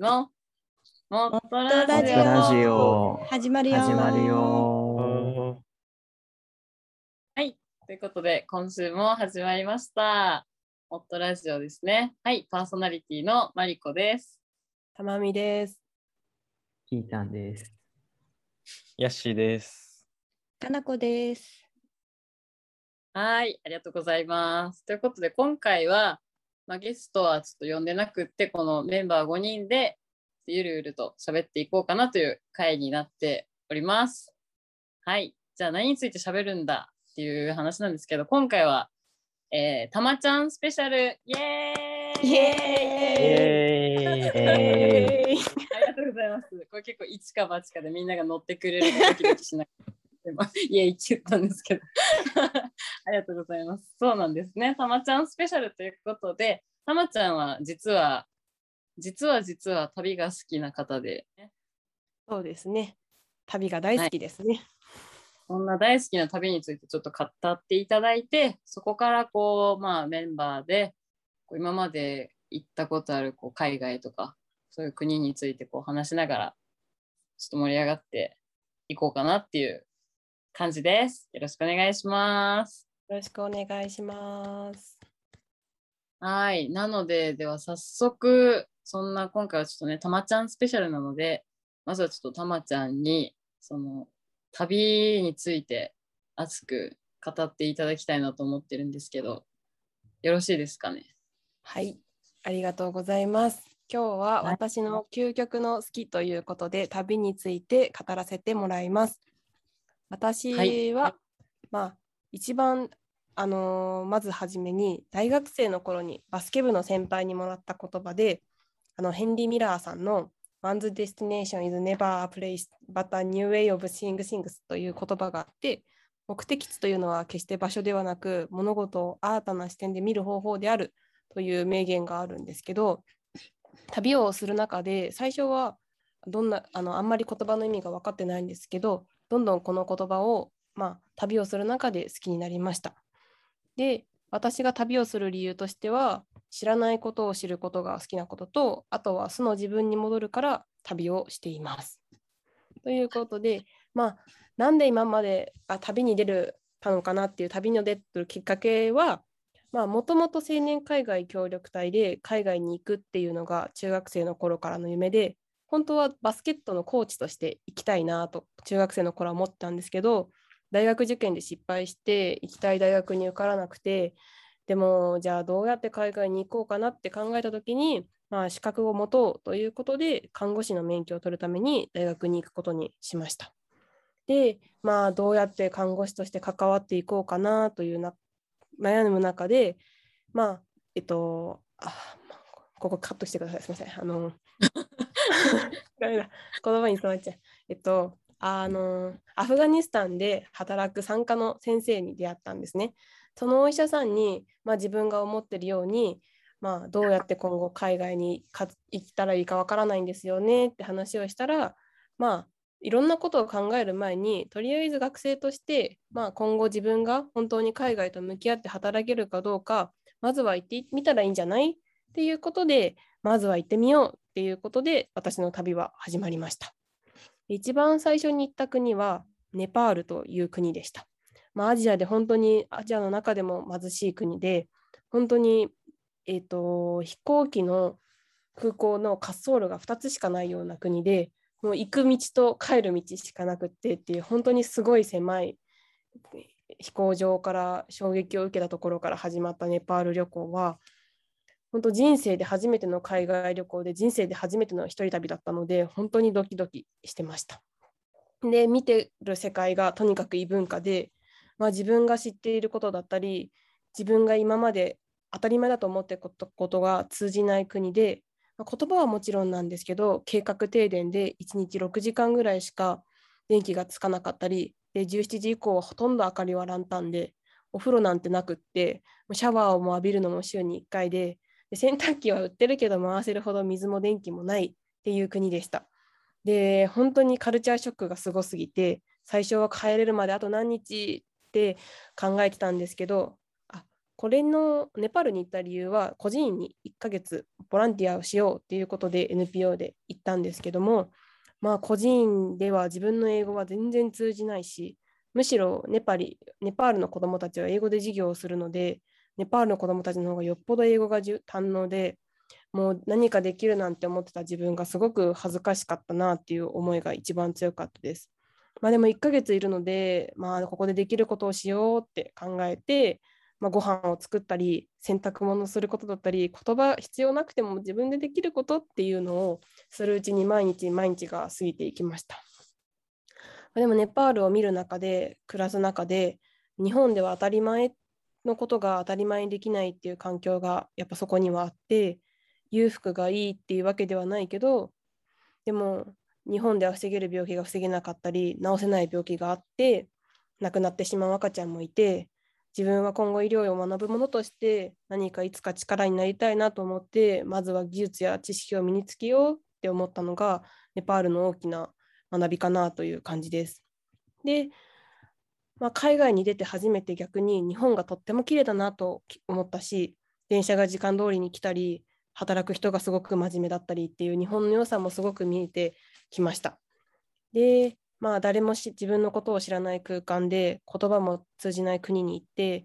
の。もっとララジオ。ラジオ始まるよ。始まるよ。はい。ということで、今週も始まりました。もっとラジオですね。はい。パーソナリティのマリコです。たまみです。キータンです。ヤッシーです。かなこです。はい。ありがとうございます。ということで、今回は、まあ、ゲストはちょっと呼んでなくって、このメンバー5人で、ゆるゆると喋っていこうかなという回になっております。はい。じゃあ何について喋るんだっていう話なんですけど、今回は、えー、たまちゃんスペシャル、イエーイイイエーイエーイえありがとうございます。これ結構一か八かでみんなが乗ってくれるとドキドキしなくて。で もいや、一言ったんですけど。ありがとうございます。そうなんですね。たまちゃんスペシャルということで、たまちゃんは実は、実は実は旅が好きな方で、そうですね。旅が大好きですね。そんな大好きな旅についてちょっと語っていただいて、そこからこう、まあメンバーで、こう今まで行ったことあるこう海外とか、そういう国についてこう話しながら、ちょっと盛り上がっていこうかなっていう感じです。よろしくお願いします。よろしくお願いします。はい。なので、では早速、そんな今回はちょっとね、たまちゃんスペシャルなので、まずはちょっとたまちゃんに、その、旅について熱く語っていただきたいなと思ってるんですけど、よろしいですかね？はい。ありがとうございます。今日ははい私の究極の好きということで、旅について語らせてもらいます。私は、はいまあ一番あのーまずはじめに大学生の頃にバスケ部の先輩にもらった言葉であのヘンリー・ミラーさんの「One's destination is never a place but a new way of seeing things」という言葉があって目的地というのは決して場所ではなく物事を新たな視点で見る方法であるという名言があるんですけど旅をする中で最初はどんなあのあんまり言葉の意味が分かってないんですけどどんどんこの言葉を、まあ、旅をする中で好きになりました。で私が旅をする理由としては知らないことを知ることが好きなこととあとは素の自分に戻るから旅をしています。ということでまあなんで今まであ旅に出るたのかなっていう旅に出るきっかけはもともと青年海外協力隊で海外に行くっていうのが中学生の頃からの夢で本当はバスケットのコーチとして行きたいなと中学生の頃は思ったんですけど大学受験で失敗して行きたい大学に受からなくてでもじゃあどうやって海外に行こうかなって考えた時に、まあ、資格を持とうということで看護師の免許を取るために大学に行くことにしました。でまあどうやって看護師として関わっていこうかなというな悩む中でまあえっとあここカットしてくださいすみませんあの ダメだ言葉に詰まっちゃうえっとあのアフガニスタンで働く産科の先生に出会ったんですね。そのお医者さんに、まあ、自分が思ってるように、まあ、どうやって今後海外に行ったらい。い。かわからない。んですよねって話をしたら、まあ、い。ろんなことを考える前にとりあえず学生として、まあ、今後自分が本当に海外と向き合って働けるかどうかまずは行ってみたらい。い。んじゃない。っていうことでまずは行ってみようっていうことで私の旅は始まりました。一番最初に行った国はネパールという国でした。まあ、アジアで本当にアジアの中でも貧しい国で本当に、えーと、飛行機の空港の滑走路が2つしかないような国でもう行く道と帰る道しかなくってっていう本当にすごい狭い飛行場から衝撃を受けたところから始まったネパール旅行は本当人生で初めての海外旅行で人生で初めての一人旅だったので本当にドキドキしてました。で見てる世界がとにかく異文化で、まあ、自分が知っていることだったり自分が今まで当たり前だと思っていることが通じない国で、まあ、言葉はもちろんなんですけど計画停電で1日6時間ぐらいしか電気がつかなかったりで17時以降はほとんど明かりはランタンでお風呂なんてなくってシャワーをも浴びるのも週に1回でで洗濯機は売ってるけど回せるほど水も電気もないっていう国でした。で本当にカルチャーショックがすごすぎて最初は帰れるまであと何日って考えてたんですけどあこれのネパールに行った理由は個人に1ヶ月ボランティアをしようっていうことで NPO で行ったんですけどもまあ個人では自分の英語は全然通じないしむしろネパリネパールの子どもたちは英語で授業をするのでネパールの子どもたちの方がよっぽど英語が堪能でもう何かできるなんて思ってた自分がすごく恥ずかしかったなっていう思いが一番強かったです。まあでも1ヶ月いるので、まあここでできることをしようって考えて、まあ、ご飯を作ったり洗濯物をすることだったり言葉必要なくても自分でできることっていうのをするうちに毎日毎日が過ぎていきました。でもネパールを見る中で暮らす中で日本では当たり前っのことが当たり前にできないっていう環境がやっぱそこにはあって裕福がいいっていうわけではないけどでも日本では防げる病気が防げなかったり治せない病気があって亡くなってしまう赤ちゃんもいて自分は今後医療を学ぶものとして何かいつか力になりたいなと思ってまずは技術や知識を身につけようって思ったのがネパールの大きな学びかなという感じです。で、まあ、海外に出て初めて逆に日本がとっても綺麗だなと思ったし電車が時間通りに来たり働く人がすごく真面目だったりっていう日本の良さもすごく見えてきました。でまあ誰も自分のことを知らない空間で言葉も通じない国に行って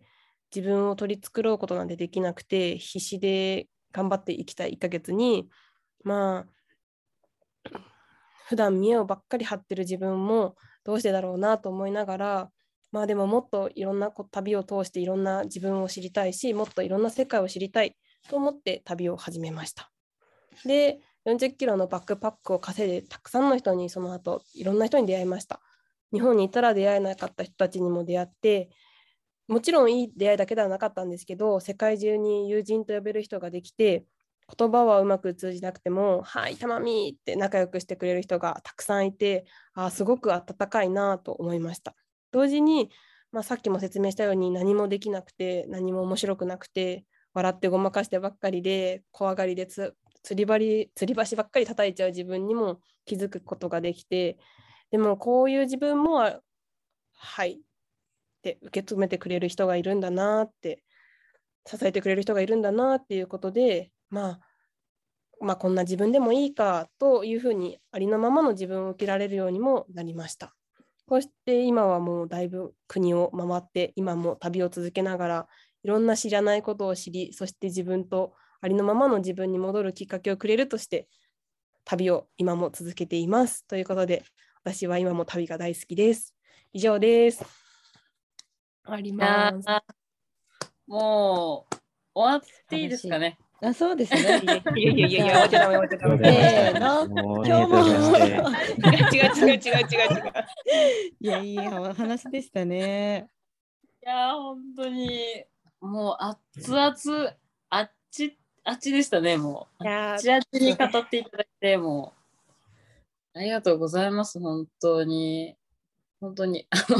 自分を取り繕うことなんてできなくて必死で頑張っていきたい1ヶ月にまあ普段見栄をばっかり張ってる自分もどうしてだろうなと思いながらまあでももっといろんな旅を通していろんな自分を知りたいしもっといろんな世界を知りたいと思って旅を始めました。で40キロのバックパックを稼いでたくさんの人にその後いろんな人に出会いました。日本にいたら出会えなかった人たちにも出会ってもちろんいい出会いだけではなかったんですけど世界中に友人と呼べる人ができて言葉はうまく通じなくても「はいたまみ」って仲良くしてくれる人がたくさんいてあすごく温かいなと思いました。同時に、まあ、さっきも説明したように何もできなくて何も面白くなくて笑ってごまかしてばっかりで怖がりでつ釣り針釣り橋ばっかり叩いちゃう自分にも気づくことができてでもこういう自分もはいって受け止めてくれる人がいるんだなって支えてくれる人がいるんだなっていうことでまあ、まあ、こんな自分でもいいかというふうにありのままの自分を受けられるようにもなりました。こうして今はもうだいぶ国を回って今も旅を続けながらいろんな知らないことを知りそして自分とありのままの自分に戻るきっかけをくれるとして旅を今も続けています。ということで私は今も旅が大好きです。以上です。あります。もう終わっていいですかねあそうですね。いやいやいやいや、お茶ダメ、お茶ダメ。せーの。今日も。違う違う違う違う違う。いや、いい話でしたね。いや、本当に、もう熱々、あっち、あっちでしたね、もう。あっちあっちに語っていただいて、もう。ありがとうございます、本当に。本当に、あの、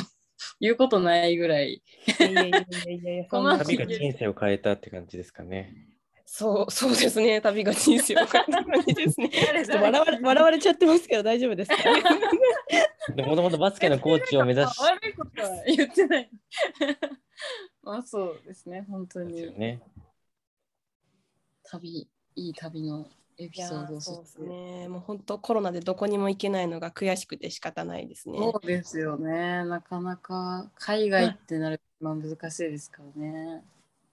言うことないぐらい。いやいやいやいやいや、この旅が人生を変えたって感じですかね。そうそうですね、旅が人生を変えた感じですね。笑われ笑われちゃってますけど大丈夫ですか？もともとバスケのコーチを目指し悪いことは言ってない。まあそうですね、本当に。ね、旅、いい旅のエピソードそうですね。もう本当コロナでどこにも行けないのが悔しくて仕方ないですね。そうですよね。なかなか海外ってなるとまあ難しいですからね。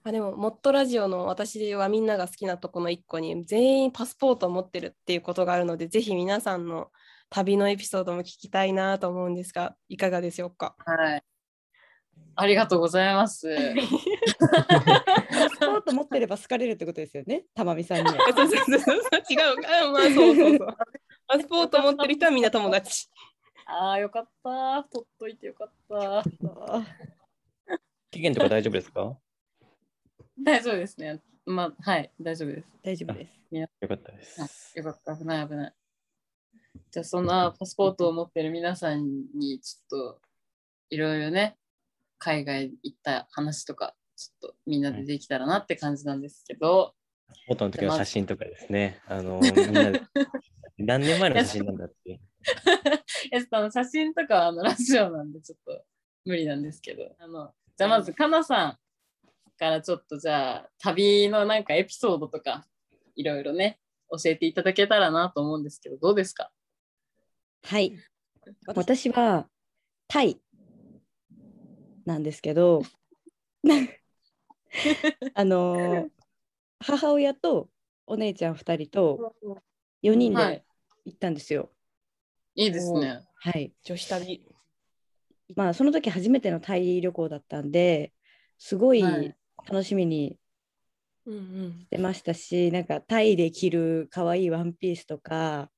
あでも、モットラジオの私はみんなが好きなとこの一個に全員パスポートを持ってるっていうことがあるので、ぜひ皆さんの旅のエピソードも聞きたいなと思うんですが、いかがでしょうか？はい。ありがとうございます。パスポート持ってれば好かれるってことですよね、たまみさんには。そうそうそうそう違う。あまあそうそうそう。パスポート持ってる人はみんな友達。ああ、よかった。取っといてよかった。期限とか大丈夫ですか？大丈夫ですね。まあ、はい、大丈夫です。大丈夫です。よかったです。よかった、危ない危ない。じゃあ、そんなパスポートを持ってる皆さんに、ちょっと、いろいろね、海外行った話とか、ちょっとみんなでできたらなって感じなんですけど。パスポートの時の写真とかですね。あの、みんなで何年前の写真なんだって。えっと、写真とかあのラジオなんでちょっと無理なんですけど。あのじゃあまず、かなさん。からちょっとじゃあ旅のなんかエピソードとかいろいろね教えていただけたらなと思うんですけどどうですか？はい。私？はタイなんですけど、あのー母親とお姉ちゃん2人と4人はでい、行ったんですよ。いいですね。はい。女子旅。まあその時初めてのタイ旅行だったんですごいはい楽しみにうんうん。してましたし、なんかタイで着る可愛いワンピースとか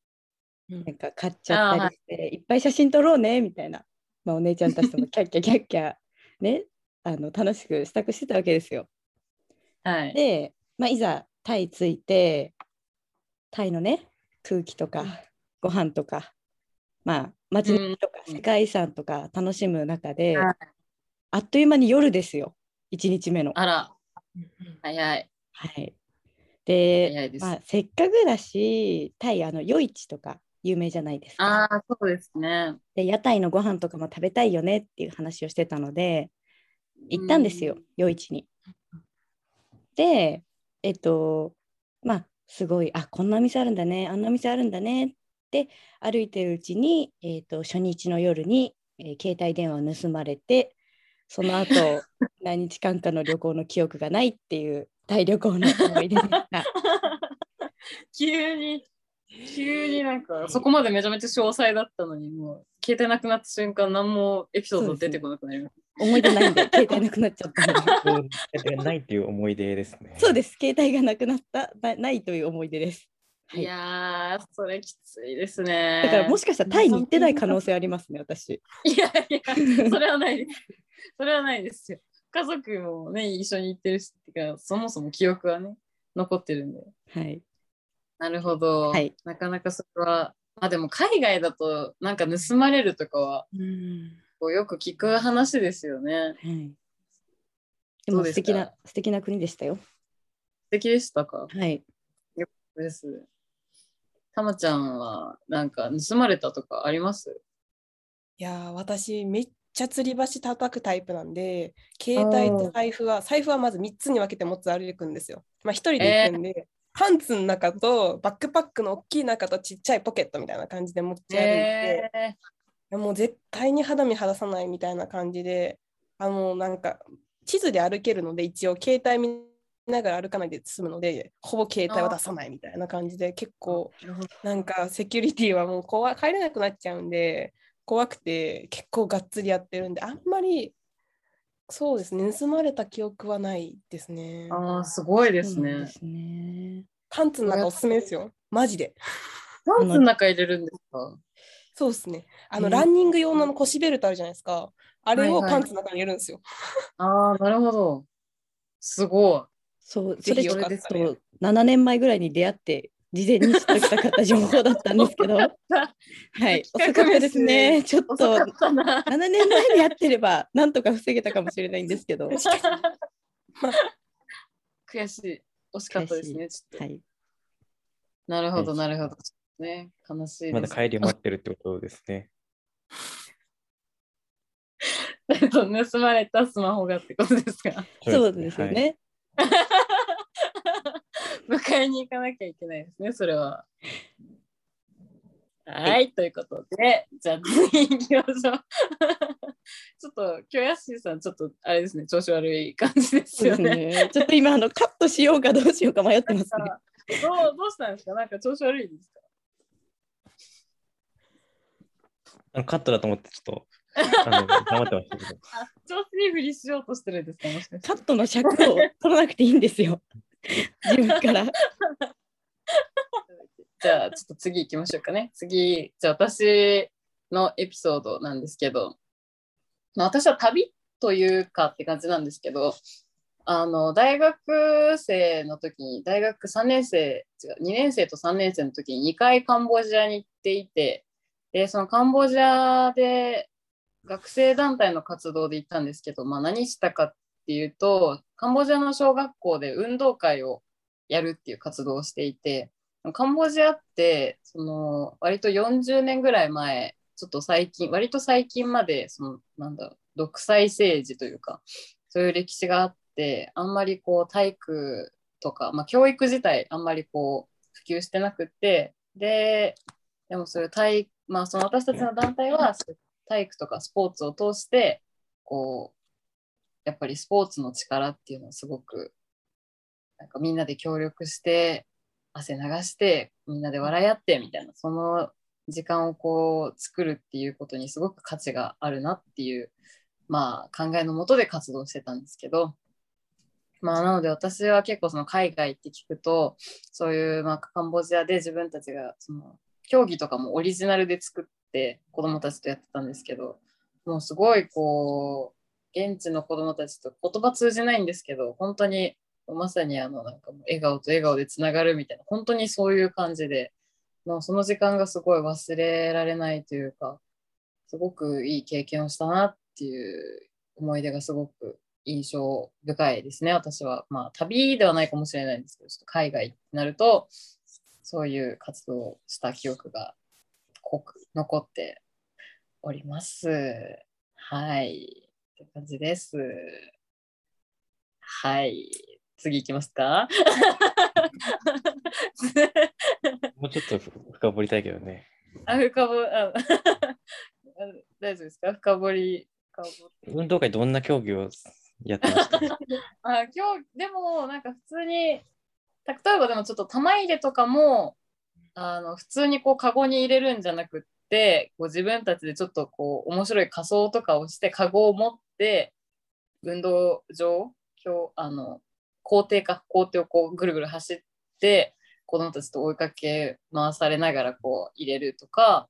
うん。なんか買っちゃったりして、いっぱい写真撮ろうねみたいな、まあ、お姉ちゃんたちとも キャッキャキャッキャねあの楽しく支度してたわけですよ。はい。で、まあ、いざタイ着いてタイのね空気とかうん。ご飯とかまあ街とかうん。世界遺産とか楽しむ中で、はい。あっという間に夜ですよ1日目の。あら、うん早い。はい、で。まあ、せっかくだしタイあの夜市とか有名じゃないですか。ああ、そうですね。で屋台のご飯とかも食べたいよねっていう話をしてたので行ったんですようん夜市に。でえっとまあすごいあこんなお店あるんだねあんなお店あるんだねって歩いてるうちに、えっと初日の夜に、えー携帯電話を盗まれてその後何日間かの旅行の記憶がないっていうタイ旅行の思い出でした。急に、急になんか、そこまでめちゃめちゃ詳細だったのに、もう、消えてなくなった瞬間、何もエピソード出てこなくなりまし思い出ないんで携帯なくなっちゃったので。そうないっていう思い出ですね。そうです携帯がなくなったなないという思い出です。た。はいいやー、それきついですね。だからもしかしたらタイに行ってない可能性ありますね、私。いやいや、それはないです。それはないですよ。家族もね、一緒に行ってるし、てかそもそも記憶はね、残ってるんで。はい。なるほど。はいなかなかそれは、まあでも海外だと、なんか盗まれるとかは、うんこうよく聞く話ですよね。はい。でも素敵な素敵な国でしたよ。素敵でしたか？はい。です。たまちゃんは、なんか盗まれたとかあります？いやー私めっちゃ吊り橋叩くタイプなんで携帯と財布は財布はまず3つに分けて持つ歩くんですよ。まあ一人で行くんで、パンツの中とバックパックの大きい中とちっちゃいポケットみたいな感じで持ち歩いて、えもう絶対に肌身離さないみたいな感じであのなんか地図で歩けるので一応携帯見ながら歩かないで済むのでほぼ携帯は出さないみたいな感じで結構なんかセキュリティはもう怖い帰れなくなっちゃうんで怖くて結構がっつりやってるんであんまりそうですね盗まれた記憶はないですね。ああ、すごいですね。で。すね。パンツの中おすすめですよ。マジで。パンツの中入れるんですか？そうですね。あの、うんランニング用の腰ベルトあるじゃないですか。あれをはいはい。パンツの中に入れるんですよ、ああ、なるほど。すごそう、それちょっよかったら。と7年前ぐらいに出会って、事前に知っておきたかった情報だったんですけど、い。はい、遅かったですね。ちょっと遅かったな。7年前にやってれば、なんとか防げたかもしれないんですけど、は 悔しい。惜しかったですね。ちょっと。い、なるほど、はいなるほど。ね、悲しいです、まだ帰りを待ってるってことですね。盗まれたスマホがってことですか？そうですよね。迎えに行かなきゃいけないですね、それは。はい、ということで、じゃあ次行きましょう。ちょっと、今日ヤッシーさん、ちょっとあれですね、調子悪い感じですよね。すね。ちょっと今あのカットしようかどうしようか迷ってますね。どうどうしたんですか？なんか調子悪いですか？あのカットだと思ってちょっとあの頑張ってましたけど。あ、調子いいふりしようとしてるんですか？もしかしてカットの尺を取らなくていいんですよ。自分から。じゃあ、ちょっと次行きましょうかね。次、じゃあ私のエピソードなんですけど、まあ、私は旅というかって感じなんですけど、あの、大学生の時に、大学3年生、違う、2年生と3年生の時に2回カンボジアに行っていて、で、そのカンボジアで学生団体の活動で行ったんですけど、まあ何したかっていうと、カンボジアの小学校で運動会をやるっていう活動をしていて、カンボジアってその割と40年ぐらい前ちょっと最近割と最近までそのなんだ独裁政治というかそういう歴史があってあんまりこう体育とか、まあ、教育自体あんまりこう普及してなくてででもそれ体、まあ、その私たちの団体は体育とかスポーツを通してこうやっぱりスポーツの力っていうのをすごくなんかみんなで協力して汗流してみんなで笑い合ってみたいなその時間をこう作るっていうことにすごく価値があるなっていう、まあ、考えのもとで活動してたんですけど、まあ、なので私は結構その海外って聞くとそういう、まあ、カンボジアで自分たちがその競技とかもオリジナルで作って子どもたちとやってたんですけどもうすごいこう現地の子どもたちと言葉通じないんですけど本当にまさにあのなんかもう笑顔と笑顔でつながるみたいな本当にそういう感じでもうその時間がすごい忘れられないというかすごくいい経験をしたなっていう思い出がすごく印象深いですね。私はまあ旅ではないかもしれないんですけどちょっと海外ってなるとそういう活動をした記憶が濃く残っております。はい。って感じです。はい。次行きますか？もうちょっと深掘りたいけどね。あ、深掘り、あ 大丈夫ですか？深掘り。深掘り。運動会どんな競技をやってました あ今日、でもなんか普通に、例えばでもちょっと玉入れとかも、あの普通にこうカゴに入れるんじゃなくって、こう自分たちでちょっとこう面白い仮装とかをして、カゴを持って、運動場、今日、あの、校庭か、校庭をこうぐるぐる走って、子供たちと追いかけ回されながらこう入れるとか、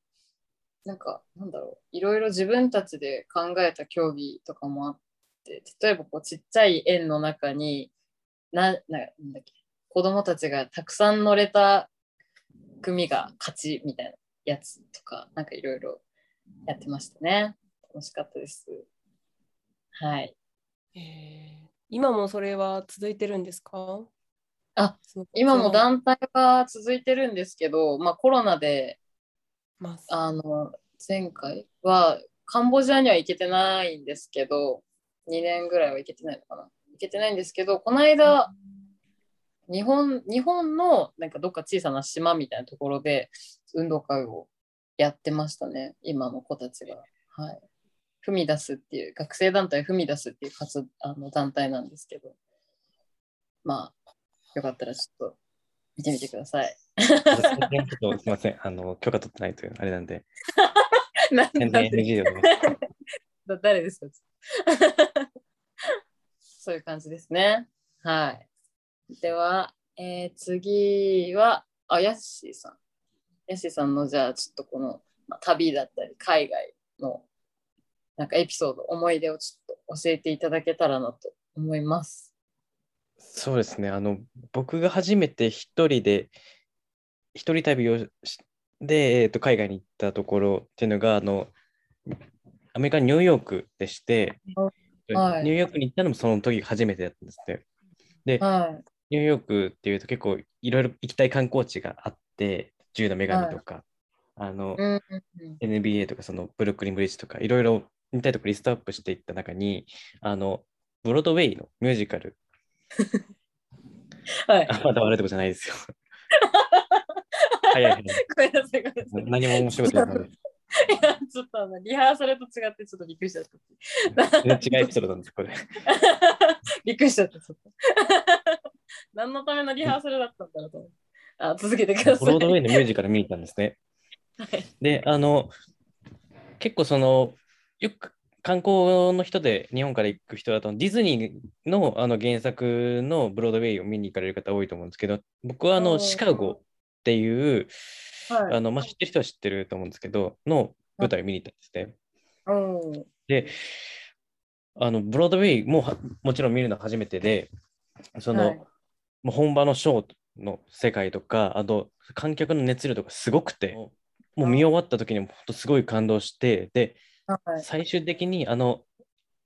なんか、なんだろう、いろいろ自分たちで考えた競技とかもあって、例えばこうちっちゃい円の中に、な、ななんだっけ、子供たちがたくさん乗れた組が勝ちみたいなやつとか、なんかいろいろやってましたね。楽しかったです。はい。えー今もそれは続いてるんですか？あ今も団体は続いてるんですけど、まあコロナでまあの前回はカンボジアには行けてないんですけど2年ぐらいは行けてないのかな。行けてないんですけどこの間日本日本のなんかどっか小さな島みたいなところで運動会をやってましたね今の子たちが。はいフミダスっていう学生団体フミダスっていう活あの団体なんですけどまあよかったらちょっと見てみてください。ちょっとすみません。あの、許可取ってないというあれなんで、なん全然で？NG でございます。だ誰ですか？そういう感じですね。はい。では、えー次は、あ、ヤッシーさん。ヤッシーさんの、じゃあ、ちょっとこの、まあ、旅だったり、海外の、なんかエピソード、思い出をちょっと教えていただけたらなと思います。そうですね。あの、僕が初めて一人で、一人旅をしで、えーと、海外に行ったところっていうのが、あの、アメリカのニューヨークでして、はいニューヨークに行ったのもその時が初めてだったんですね。で、はニューヨークっていうと結構いろいろ行きたい観光地があって、自由の女神とか、あのい。、うんうん NBA とかそのブルックリンブリッジとかいろいろ見たいとこリストアップしていった中に、あの、ブロードウェイのミュージカル、はい。あまだ悪いとこじゃないですよ。早い早い。ごめんなさい、ごめんなさい。何も面白いことない。いや、ちょっとあのリハーサルと違ってちょっとびっくりしちゃった。違うエピソードなんです、これ。びっくりしちゃった、ちょっと。何のためのリハーサルだったんだろうと思って。あ、続けてください。ブロードウェイのミュージカル見に行ったんですね。はいで、あの、結構その、よく観光の人で日本から行く人だと、ディズニーのあの原作のブロードウェイを見に行かれる方多いと思うんですけど、僕はあのシカゴっていう、はい。あのまあ、知ってる人は知ってると思うんですけど、の舞台を見に行ったんですね。うん。で、あのブロードウェイもはもちろん見るのは初めてで、その、はい。もう本場のショーの世界とか、あと観客の熱量とかすごくて、もう見終わった時にもすごい感動して、で、はい最終的にあの、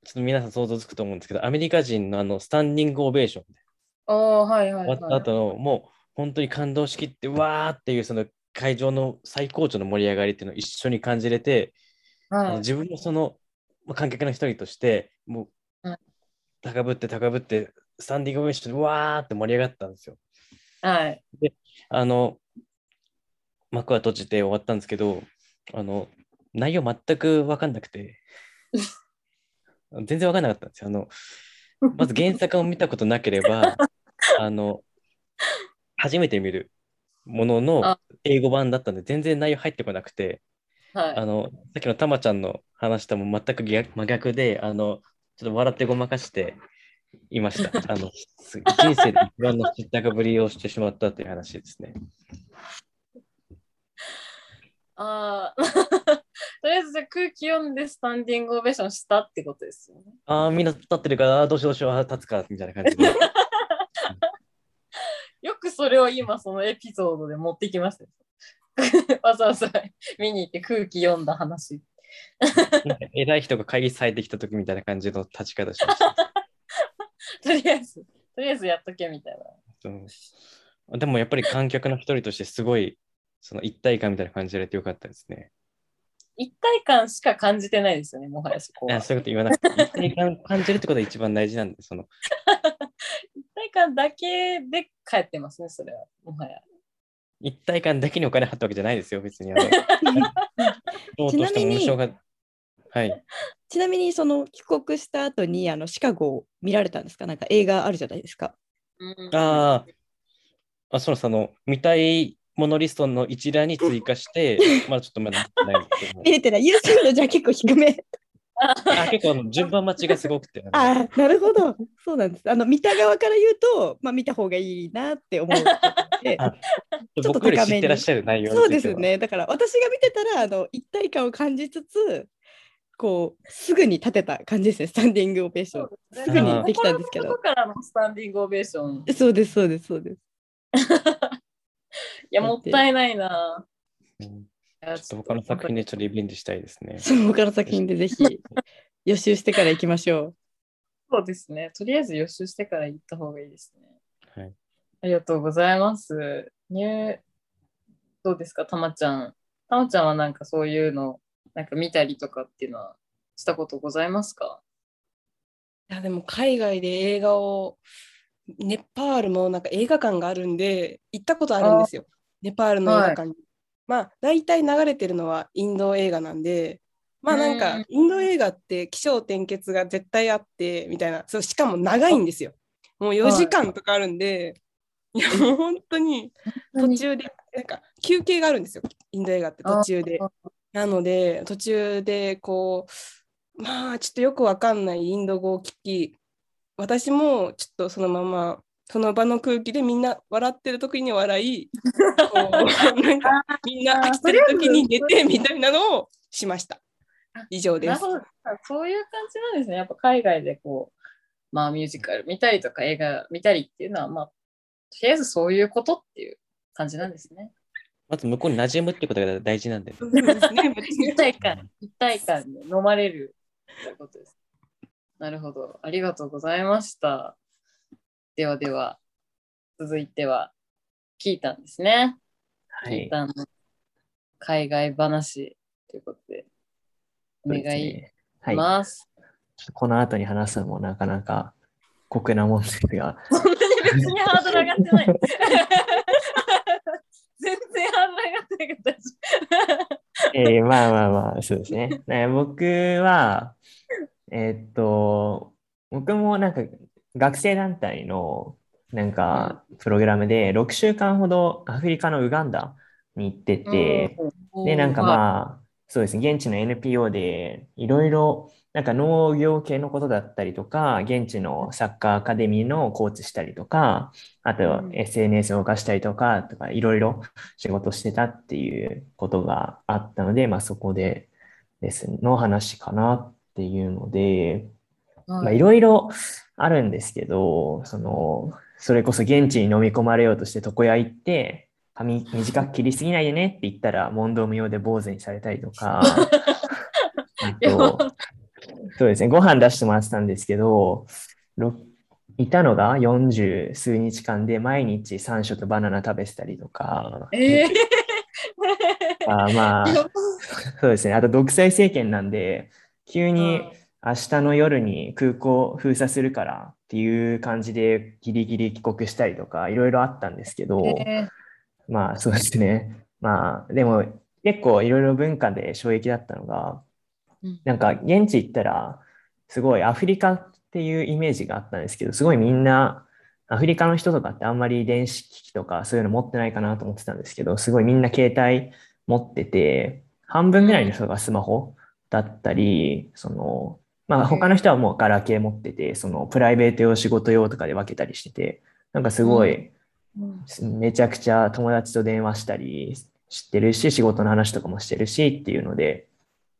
ちょっと皆さん想像つくと思うんですけど、アメリカ人のあのスタンディングオベーションではいはい、はい。終わった後の、もう本当に感動しきって、わーっていうその会場の最高潮の盛り上がりっていうのを一緒に感じれて、はい、自分もそのまあ観客の一人として、もう、はい高ぶって高ぶって、スタンディングオベーションでわーって盛り上がったんですよ。はい。あの、幕は閉じて終わったんですけど、あの、内容全く分かんなくて、全然分かんなかったんですよ。あの、まず原作を見たことなければ、あの、初めて見るもののあ英語版だったんで、全然内容入ってこなくて、はい。あの、さっきのたまちゃんの話とも全く逆真逆で、あの、ちょっと笑ってごまかしていました。あの、す人生で一番の知ったかぶりをしてしまったという話ですね。ああ、とりあえずじゃあ空気読んでスタンディングオベーションしたってことですよね。ああ、みんな立ってるから、どうしようどうしよう、立つか、みたいな感じで。よくそれを今そのエピソードで持ってきますね。わざわざ見に行って空気読んだ話。なんか偉い人が会議されてきた時みたいな感じの立ち方しました。とりあえず、とりあえずやっとけみたいな。うんでもやっぱり観客の一人としてすごいその一体感みたいな感じられてよかったですね。一体感しか感じてないですよね、もはやそこは。あそういうこと言わなくて、一体感を感じるってことが一番大事なんで、その一体感だけで帰ってますね、それは。もはや。一体感だけにお金払ったわけじゃないですよ、別に。あの そうとしても無償が。はい。ちなみにその帰国した後にあのシカゴを見られたんですか？なんか映画あるじゃないですか。うんあーあ、そうその、見たいものリストの一覧に追加して、まだちょっとまだ見れてない。優先度じゃあ結構低め。あ結構あの順番待ちがすごくて。あのああ、なるほど。そうなんです。あの見た側から言うと、まあ見た方がいいなって思う ちょっと高めに知ってらっしゃる内容についてはそうです。ね。だから私が見てたらあの一体感を感じつつ、こうすぐに立てた感じですね。スタンディングオベーション。すぐにできたんですけど心の底からのスタンディングオベーション。いそうです、そうです、そうです。や、もったいないな。ちょっと他の作品でちょっとリベンジしたいですね。その他の作品でぜひ 予習してから行きましょう。そうですね。とりあえず予習してから行った方がいいですね。はい。ありがとうございます。入どうですか、たまちゃん。たまちゃんはなんかそういうの、なんか見たりとかっていうのはしたことございますか？いやでも海外で映画をネパールもなんか映画館があるんで行ったことあるんですよ。ネパールの映画館に。まあ大体流れてるのはインド映画なんでまあなんうん。かインド映画って起承転結が絶対あってみたいな。そうしかも長いんですよ。もう4時間とかあるんで、い、やもう本当に。途中でなんか休憩があるんですよ。インド映画って途中で。なので途中でこうまあちょっとよくわかんないインド語を聞き私もちょっとそのままその場の空気でみんな笑ってる時に笑い こうなんかみんな飽きてる時に寝てみたいなのをしました。以上ですなる。ほど。そういう感じなんですね。やっぱ海外でこう、まあミュージカル見たりとか映画見たりっていうのは、まあ、とりあえずそういうことっていう感じなんですね。まず向こうに馴染むってことが大事なんで。そうですね 一体感、一体感で飲まれるということです。なるほど。ありがとうございました。ではでは、続いては、キータンですね。はい。キータンの海外話ということで、お願いしはい。ます。この後に話すのもなかなか酷なもんですが、そんなに別にハードル上がってない。全然ハードル上がってないから大丈えーまあまあまあ、そうですね。ね僕は、えーっと、僕もなんか学生団体のなんかプログラムで6週間ほどアフリカのウガンダに行ってて、夫。で、なんかあ、まあ、そうですね、現地の NPO でいろいろ、なんか農業系のことだったりとか、現地のサッカーアカデミーのコーチしたりとか、あと SNS を動かしたりとか、とかいろいろ仕事してたっていうことがあったので、まあそこでですね、の話かなっていうので、まあいろいろあるんですけど、その、それこそ現地に飲み込まれようとして床屋行って、髪短く切りすぎないでねって言ったら問答無用で坊主にされたりとか、と、そうですね、ご飯出してもらってたんですけど、ろいたのが40数日間で毎日3食バナナ食べてたりとか、えー、あまあ、そうですね、あと独裁政権なんで、急に明日の夜に空港封鎖するからっていう感じでギリギリ帰国したりとかいろいろあったんですけど、えまあそうですね。まあでも結構いろいろ文化で衝撃だったのがうん、なんか現地行ったらすごいアフリカっていうイメージがあったんですけど、すごいみんなアフリカの人とかってあんまり電子機器とかそういうの持ってないかなと思ってたんですけど、すごいみんな携帯持ってて、半分ぐらいの人がスマホだったり、その、まあ他の人はもうガラケー持ってて、そのプライベート用、仕事用とかで分けたりしてて、なんかすごい、うん。めちゃくちゃ友達と電話したりしてるし、仕事の話とかもしてるしっていうので、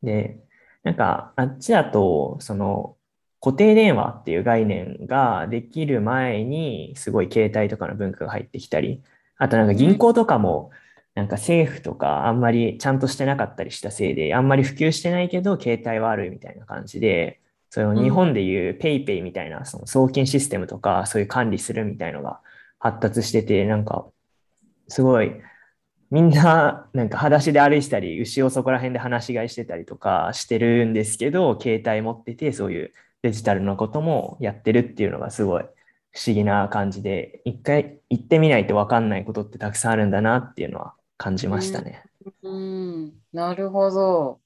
で、なんかあっちだと、その固定電話っていう概念ができる前に、すごい携帯とかの文化が入ってきたり、あとなんか銀行とかも、なんか政府とかあんまりちゃんとしてなかったりしたせいで、あんまり普及してないけど、携帯はあるみたいな感じで、その日本でいう PayPay みたいなその送金システムとか、そういう管理するみたいのが発達してて、なんか、すごい、みんな、なんか裸足で歩いてたり、牛をそこら辺で放し飼いしてたりとかしてるんですけど、携帯持ってて、そういうデジタルのこともやってるっていうのがすごい不思議な感じで、一回行ってみないと分かんないことってたくさんあるんだなっていうのは感じましたね。うん、なるほど。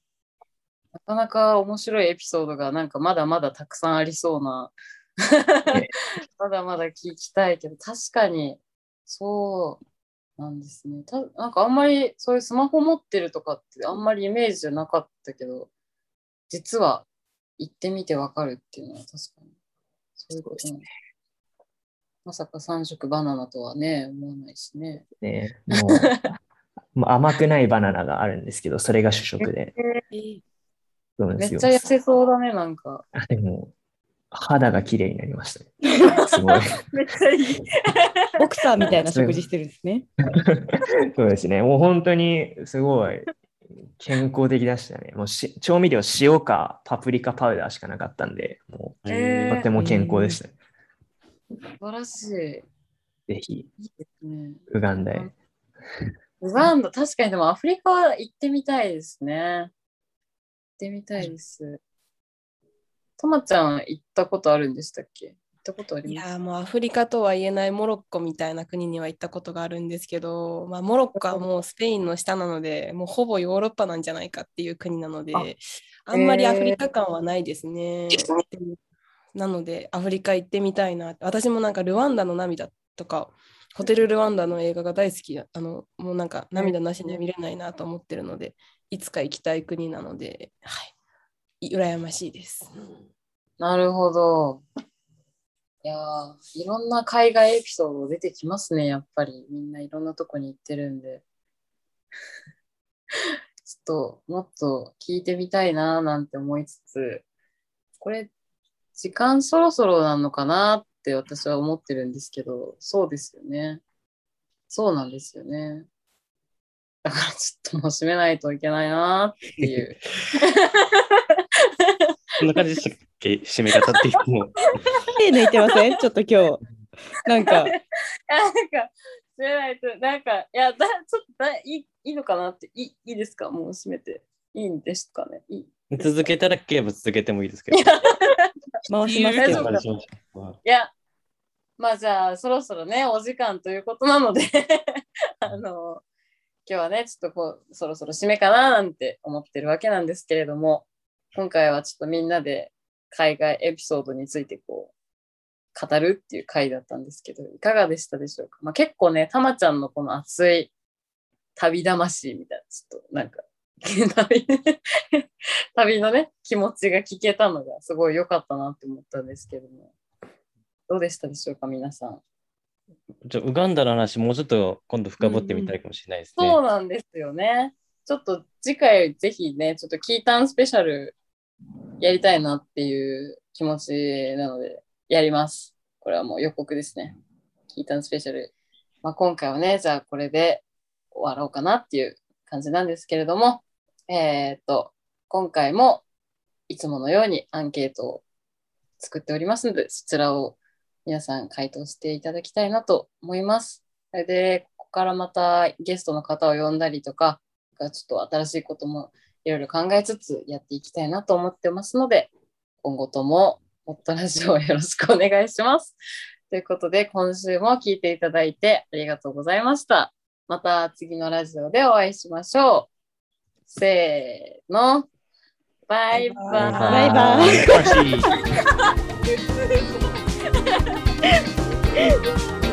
なかなか面白いエピソードがなんかまだまだたくさんありそうな。まだまだ聞きたいけど、確かにそうなんですね。たなんかあんまりそういうスマホ持ってるとかってあんまりイメージじゃなかったけど、実は行ってみてわかるっていうのは確かにそういうことなんだ。まさか3色バナナとはね、思わないしね。ね、もう甘くないバナナがあるんですけど、それが主食で。そうなんですよめっちゃ痩せそうだね、なんか。あでも、肌が綺麗になりましたね。すごい。めっちゃいい。ボクサーみたいな食事してるんですね。そうですね。もう本当にすごい健康的でしたね。もうし調味料、塩かパプリカパウダーしかなかったんで、もえーうとても健康でした、ね。素晴らしい。ぜひ、いいですね。ウガンダへ。ウガンダ、確かにでもアフリカは行ってみたいですね。行ってみたいです。たまちゃん行ったことあるんでしたっけ？行ったことあります？いやーもうアフリカとは言えないモロッコみたいな国には行ったことがあるんですけど、まあ、モロッコはもうスペインの下なのでもうほぼヨーロッパなんじゃないかっていう国なのでああんまりアフリカ感はないですね。でなのでアフリカ行ってみたいな私もなんかルワンダの涙とかホテルルワンダの映画が大好きあのもうなんか涙なしには見れないなと思ってるのでいつか行きたい国なので、はい、羨ましいです。なるほど。いやーいろんな海外エピソード出てきますね、やっぱり。みんないろんなとこに行ってるんで。ちょっともっと聞いてみたいなーなんて思いつつ、これ、時間そろそろなのかなって私は思ってるんですけど、そうですよね。そうなんですよね。だからちょっともう締めないといけないなーっていう。こんな感じでしたっけ？締め方っていうともう。手抜いてません？ちょっと今日。なんか、あ なんか、締めないと、なんか、いや、だちょっとだいいいいのかなって、いいいいですか？もう締めて。いいんですかね？いい続けたらければ続けてもいいですけど。回しますけど。いや、まあじゃあ、そろそろね、お時間ということなので、あの、今日はね、ちょっとこう、そろそろ締めかななんて思ってるわけなんですけれども、今回はちょっとみんなで海外エピソードについてこう、語るっていう回だったんですけど、いかがでしたでしょうか、まあ、結構ね、たまちゃんのこの熱い旅魂みたいな、ちょっとなんか、旅 旅のね、気持ちが聞けたのがすごい良かったなって思ったんですけども、どうでしたでしょうか、皆さん。じゃあウガンダの話、もうちょっと今度深掘ってみたいかもしれないですね。そうなんですよね。ちょっと次回ぜひね、ちょっとキータンスペシャルやりたいなっていう気持ちなので、やります。これはもう予告ですね。キータンスペシャル。まあ、今回はね、じゃあこれで終わろうかなっていう感じなんですけれども、えっ、と、今回もいつものようにアンケートを作っておりますので、そちらを皆さん回答していただきたいなと思います。それで、ここからまたゲストの方を呼んだりとか、ちょっと新しいこともいろいろ考えつつやっていきたいなと思ってますので、今後とももっとラジオをよろしくお願いします。ということで、今週も聞いていただいてありがとうございました。また次のラジオでお会いしましょう。せーの。バイバイ。バイバイ。